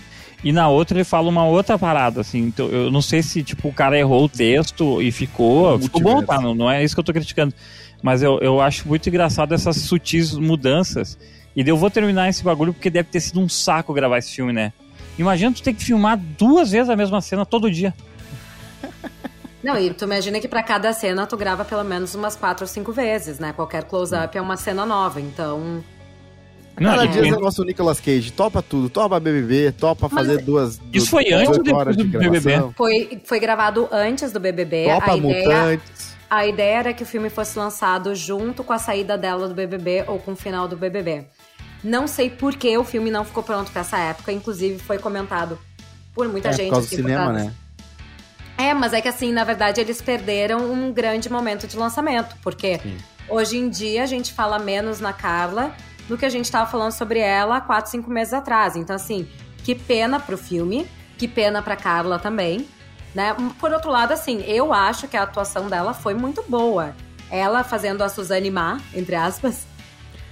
E na outra ele fala uma outra parada, assim. Então, eu não sei se, tipo, o cara errou o texto e ficou. ficou bom, tá? Não, não é isso que eu tô criticando. Mas eu, eu acho muito engraçado essas sutis mudanças. E eu vou terminar esse bagulho porque deve ter sido um saco gravar esse filme, né? Imagina tu ter que filmar duas vezes a mesma cena todo dia.
Não, e tu imagina que para cada cena tu grava pelo menos umas quatro ou cinco vezes, né? Qualquer close-up é uma cena nova, então
não, Cada dia é nosso Nicolas Cage, topa tudo, topa BBB, topa Mas fazer duas.
Isso foi antes ou depois do BBB?
Foi, foi gravado antes do BBB.
Topa a ideia, Mutantes.
A ideia era que o filme fosse lançado junto com a saída dela do BBB ou com o final do BBB. Não sei por que o filme não ficou pronto pra essa época, inclusive foi comentado por muita
é,
gente.
Por causa do cinema, né?
É, mas é que assim, na verdade, eles perderam um grande momento de lançamento, porque Sim. hoje em dia a gente fala menos na Carla do que a gente estava falando sobre ela há quatro, cinco meses atrás. Então, assim, que pena pro filme, que pena pra Carla também. Né? Por outro lado, assim, eu acho que a atuação dela foi muito boa. Ela fazendo a Suzane Má, entre aspas.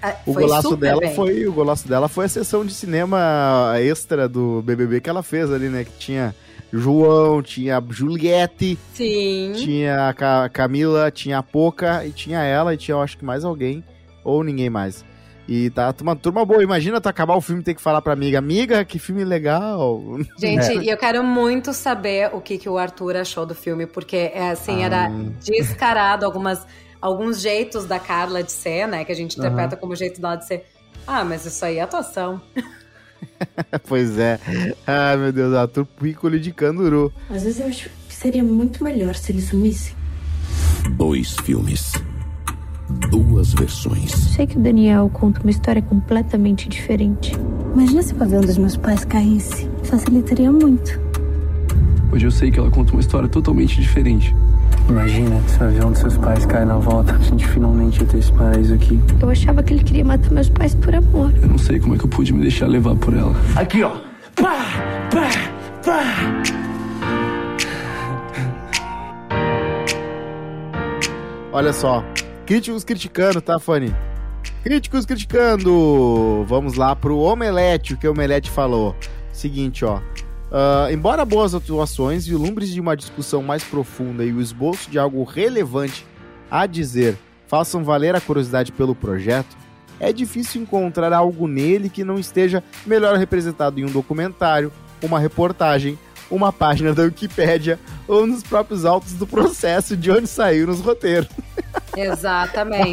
É, o golaço dela bem. foi o golaço dela foi a sessão de cinema extra do BBB que ela fez ali, né? Que tinha João, tinha Juliette,
Sim.
tinha a Camila, tinha a Poca e tinha ela e tinha eu acho que mais alguém ou ninguém mais. E tá uma turma boa. Imagina tu acabar o filme e ter que falar pra amiga, amiga, que filme legal.
Gente, é. e eu quero muito saber o que, que o Arthur achou do filme, porque é assim, ah. era descarado algumas, alguns jeitos da Carla de ser, né? Que a gente interpreta uhum. como jeito dela de ser. Ah, mas isso aí é atuação.
pois é. Ai, meu Deus, Arthur Piccoli de Canduru.
Às vezes eu acho que seria muito melhor se ele sumisse.
Dois filmes duas versões.
Sei que o Daniel conta uma história completamente diferente. Imagina se o avião dos meus pais caísse. Facilitaria muito.
Hoje eu sei que ela conta uma história totalmente diferente. Imagina se o avião dos seus pais cai na volta. A gente finalmente ia ter esse paraíso aqui.
Eu achava que ele queria matar meus pais por amor.
Eu não sei como é que eu pude me deixar levar por ela.
Aqui, ó. Pá, pá, pá.
Olha só, Críticos criticando, tá, Fanny? Críticos criticando. Vamos lá pro Omelete, o que o Omelete falou. Seguinte, ó. Uh, embora boas atuações, vislumbres de uma discussão mais profunda e o esboço de algo relevante a dizer façam valer a curiosidade pelo projeto, é difícil encontrar algo nele que não esteja melhor representado em um documentário, uma reportagem, uma página da Wikipédia ou nos próprios autos do processo de onde saiu nos roteiros.
Exatamente.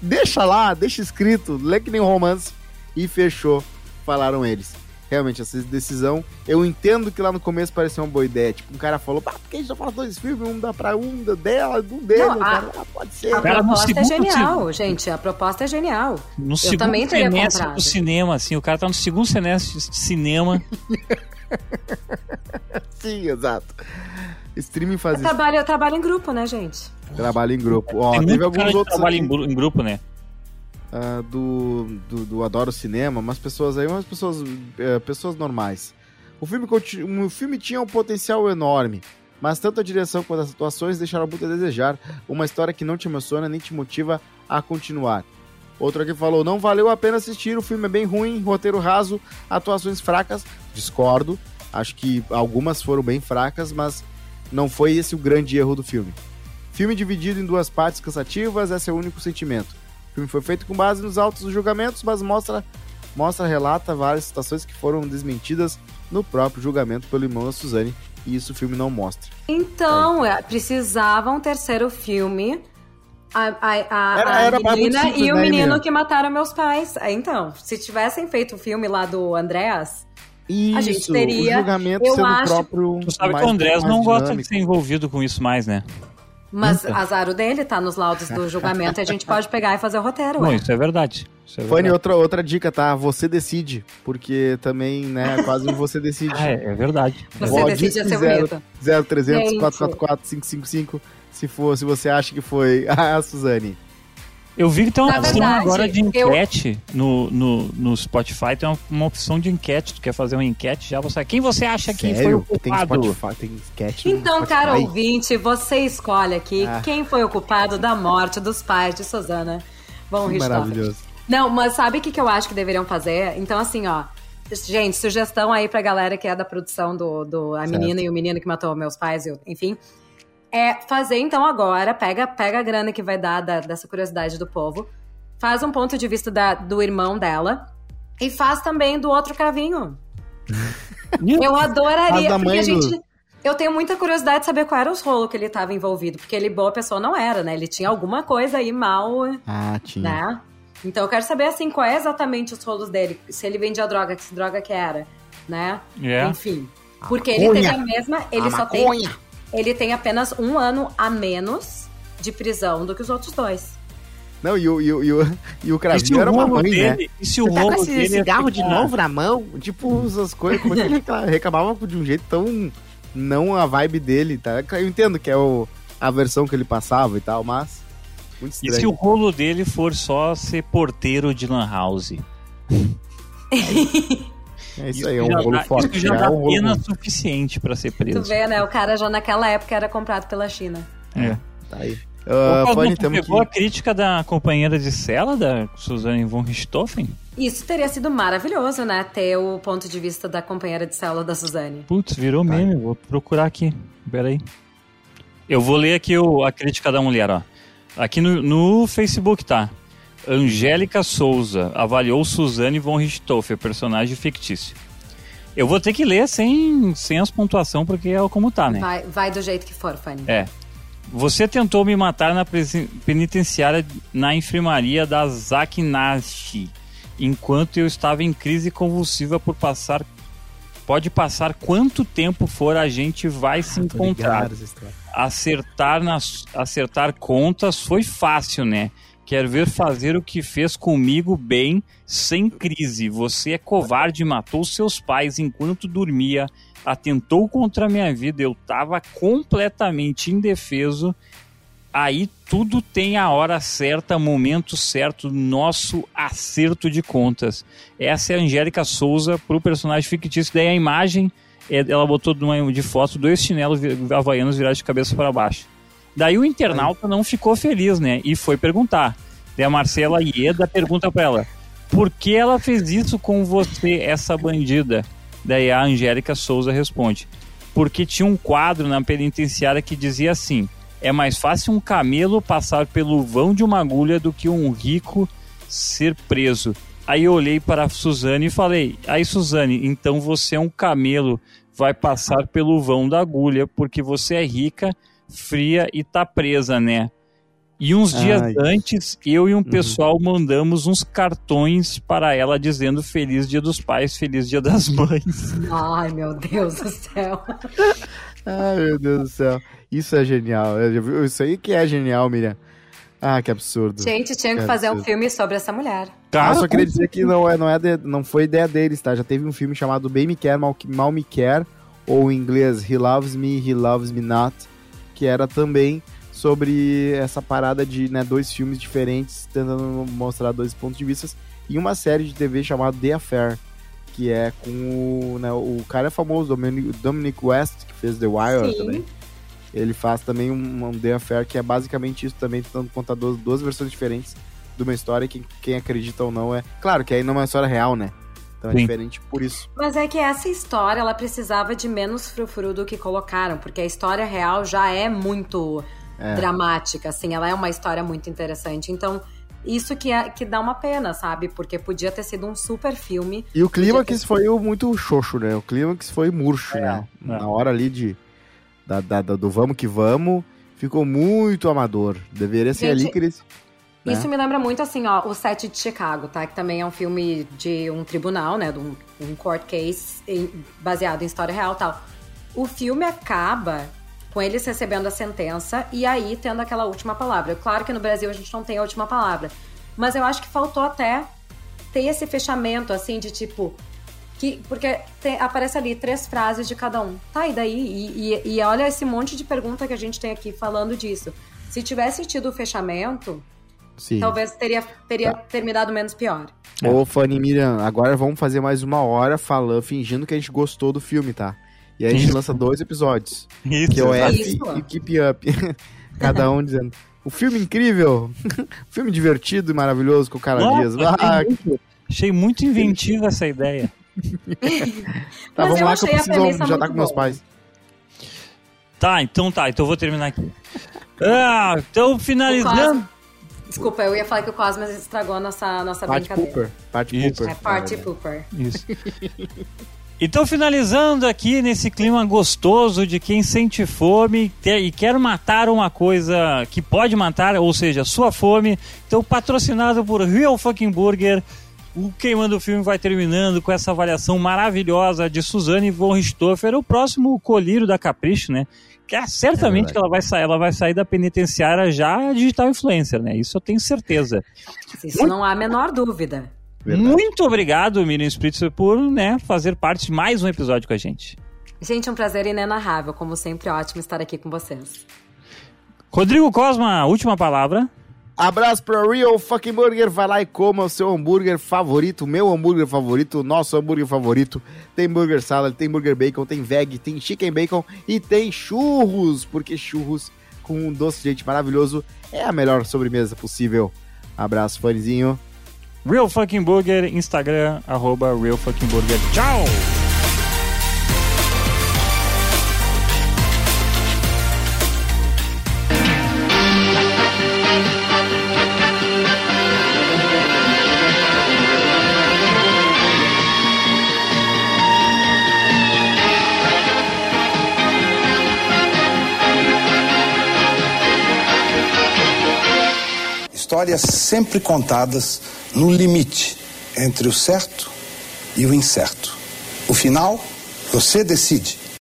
deixa lá, deixa escrito, lê que nem um romance e fechou, falaram eles. Realmente, essa decisão, eu entendo que lá no começo parecia uma boa ideia. Tipo, um cara falou, pá, por que a gente já fala dois filmes? Um dá pra um dela, um dele, Não, a, cara, ah, pode ser.
A proposta é genial, gente. A proposta é genial.
No eu também teria comprado. do cinema, assim, o cara tá no segundo semestre de cinema.
Sim, exato. Streaming faz eu
isso. Trabalho, eu trabalho em grupo, né, gente?
Trabalho em grupo. Ó, Tem teve alguns outros.
Trabalho em, grupo, né?
Uh, do, do, do, Adoro Cinema, umas pessoas aí, umas pessoas, uh, pessoas normais. O filme, o filme tinha um potencial enorme, mas tanto a direção quanto as atuações deixaram muito a desejar. Uma história que não te emociona nem te motiva a continuar. Outro aqui falou: não valeu a pena assistir, o filme é bem ruim, roteiro raso, atuações fracas. Discordo. Acho que algumas foram bem fracas, mas não foi esse o grande erro do filme. Filme dividido em duas partes cansativas, esse é o único sentimento. O filme foi feito com base nos autos julgamentos, mas mostra, mostra, relata várias situações que foram desmentidas no próprio julgamento pelo irmão da Suzane, e isso o filme não mostra.
Então, é. precisava um terceiro filme. A, a, a, era, era a menina simples, e o né, menino que mataram meus pais. Então, se tivessem feito o filme lá do Andréas,
isso, a gente teria. O julgamento eu acho, próprio.
Tu sabe que o Andrés não gosta de ser envolvido com isso mais, né?
Mas então. azar dele tá nos laudos do julgamento e a gente pode pegar e fazer o roteiro.
Não, isso é verdade. Isso é
Fanny, outra, outra dica, tá? Você decide, porque também, né, quase você decide.
ah, é, é verdade.
Você Pode decide a ser bonita.
0300 444 555 se for, se você acha que foi a Suzane.
Eu vi que tem uma opção agora de enquete eu... no, no, no Spotify, tem uma, uma, opção de enquete. Tu quer fazer uma enquete já? Você, quem você acha
Sério?
que foi o culpado?
Tem Spotify, tem enquete
Então, cara ouvinte, você escolhe aqui ah. quem foi o culpado da morte dos pais de Suzana Bom,
Maravilhoso.
Não, mas sabe o que, que eu acho que deveriam fazer? Então, assim, ó. Gente, sugestão aí pra galera que é da produção do, do A Menina e o Menino que Matou Meus Pais, enfim é fazer então agora, pega, pega a grana que vai dar da, dessa curiosidade do povo, faz um ponto de vista da, do irmão dela e faz também do outro cravinho. eu adoraria, porque a gente... Eu tenho muita curiosidade de saber qual era os rolos que ele estava envolvido, porque ele boa pessoa não era, né? Ele tinha alguma coisa aí mal,
ah, tinha.
né? Então eu quero saber, assim, qual é exatamente os rolos dele. Se ele vendia droga, que droga que era, né?
Yeah.
Enfim. Porque ele teve a mesma... Ele a só maconha. tem ele tem apenas um ano a menos de prisão do que os outros dois.
Não, e o, e o, e o, e o Cravinho era uma mãe, né?
E se o Você tá com esse cigarro de novo na mão? Tipo, essas coisas, como é que ele reclamava de um jeito tão
não a vibe dele, tá? Eu entendo que é o, a versão que ele passava e tal, mas.
Muito estranho. E se o rolo dele for só ser porteiro de Lan House?
É isso, isso aí, é um rolo dá, forte.
Isso já dá é um pena rolo... suficiente para ser preso.
Tu vê, né? O cara já naquela época era comprado pela China.
É. Tá aí. Uh, Opa, Fanny, pegou que... a crítica da companheira de cela, da Suzane von Richthofen?
Isso teria sido maravilhoso, né? Ter o ponto de vista da companheira de cela da Suzane.
Putz, virou tá. meme. Vou procurar aqui. Pera aí. Eu vou ler aqui o, a crítica da mulher, ó. Aqui no, no Facebook, tá? Angélica Souza avaliou Suzane von Richthofen, personagem fictício. Eu vou ter que ler sem, sem as pontuação, porque é como tá, né?
Vai, vai do jeito que for, Fanny.
É. Você tentou me matar na penitenciária na enfermaria da Zakinashi, enquanto eu estava em crise convulsiva por passar. Pode passar quanto tempo for, a gente vai ah, se encontrar. Acertar, nas, acertar contas foi fácil, né? Quer ver fazer o que fez comigo bem, sem crise. Você é covarde, matou seus pais enquanto dormia atentou contra a minha vida, eu estava completamente indefeso. Aí tudo tem a hora certa, momento certo, nosso acerto de contas. Essa é a Angélica Souza pro personagem fictício. Daí a imagem, é, ela botou de foto dois chinelos havaianos virados de cabeça para baixo. Daí o internauta não ficou feliz, né? E foi perguntar. Daí a Marcela Ieda pergunta para ela: por que ela fez isso com você, essa bandida? Daí a Angélica Souza responde: porque tinha um quadro na penitenciária que dizia assim: é mais fácil um camelo passar pelo vão de uma agulha do que um rico ser preso. Aí eu olhei para a Suzane e falei: aí Suzane, então você é um camelo, vai passar pelo vão da agulha porque você é rica, fria e tá presa, né? E uns dias Ai. antes, eu e um uhum. pessoal mandamos uns cartões para ela dizendo Feliz Dia dos Pais, Feliz Dia das Mães.
Ai, meu Deus do céu.
Ai, meu Deus do céu. Isso é genial. Isso aí que é genial, Miriam. Ah, que absurdo.
Gente, tinha que, que fazer absurdo. um filme sobre essa mulher.
Cara, ah, só queria dizer que não, é, não, é de, não foi ideia deles, tá? Já teve um filme chamado Bem Me Quer, Mal, Mal Me Quer, ou em inglês He Loves Me, He Loves Me Not, que era também sobre essa parada de né, dois filmes diferentes, tentando mostrar dois pontos de vista, e uma série de TV chamada The Affair, que é com o, né, o cara famoso, Dominic, Dominic West, que fez The Wire Sim. também. Ele faz também um, um, The Affair que é basicamente isso também, tentando contar duas, duas versões diferentes de uma história que quem acredita ou não é. Claro que aí não é uma história real, né? Então é Sim. diferente por isso.
Mas é que essa história, ela precisava de menos frufru do que colocaram, porque a história real já é muito é. dramática, assim, ela é uma história muito interessante. Então, isso que, é, que dá uma pena, sabe? Porque podia ter sido um super filme.
E o clima que ter... foi muito xoxo, né? O clima que foi murcho, é, né? É. Na hora ali de da, da, do vamos que vamos, ficou muito amador. Deveria ser Gente, ali que eles...
Né? Isso me lembra muito, assim, ó, o Sete de Chicago, tá? Que também é um filme de um tribunal, né? De um, um court case em, baseado em história real tal. O filme acaba com eles recebendo a sentença e aí tendo aquela última palavra. Claro que no Brasil a gente não tem a última palavra, mas eu acho que faltou até ter esse fechamento, assim, de tipo. Que, porque tem, aparece ali três frases de cada um. Tá, e daí? E, e, e, olha esse monte de pergunta que a gente tem aqui falando disso. Se tivesse tido o fechamento, Sim. talvez teria, teria tá. terminado menos pior.
Ô, Fanny Miriam, agora vamos fazer mais uma hora falando, fingindo que a gente gostou do filme, tá? E aí a gente lança dois episódios. Isso, que é o e Keep Up. Cada um dizendo. O filme incrível, filme divertido e maravilhoso com o cara Nossa, Dias.
Ah, muito, achei muito inventiva essa ideia.
tá, vamos lá que eu preciso já tá com meus pais.
Tá, então tá, então eu vou terminar aqui. Ah, então finalizando.
Desculpa, eu ia falar que o Cosmos estragou a nossa, nossa
Party
brincadeira.
Pooper. Party Pooper.
É Party Pooper.
Isso. Então, finalizando aqui nesse clima gostoso de quem sente fome e quer matar uma coisa que pode matar, ou seja, sua fome. Então, patrocinado por Real Fucking Burger, o Queimando o Filme vai terminando com essa avaliação maravilhosa de Suzane von Richthofen, o próximo colírio da Capricho, né? Que é certamente é que ela vai sair, ela vai sair da penitenciária já digital influencer, né? Isso eu tenho certeza.
Isso Muito... não há a menor dúvida.
Verdade. Muito obrigado, Miriam Spritzer, por né, fazer parte de mais um episódio com a gente.
Gente, um prazer inenarrável. Como sempre, ótimo estar aqui com vocês.
Rodrigo Cosma, última palavra.
Abraço pra Real Fucking Burger. Vai lá e coma o seu hambúrguer favorito, meu hambúrguer favorito, nosso hambúrguer favorito. Tem burger salad, tem burger bacon, tem veg, tem chicken bacon e tem churros, porque churros com um doce de leite maravilhoso é a melhor sobremesa possível. Abraço, fãzinho.
Real Fucking Burger, Instagram, arroba Real Fucking Burger. Tchau!
Histórias sempre contadas no limite entre o certo e o incerto. O final, você decide.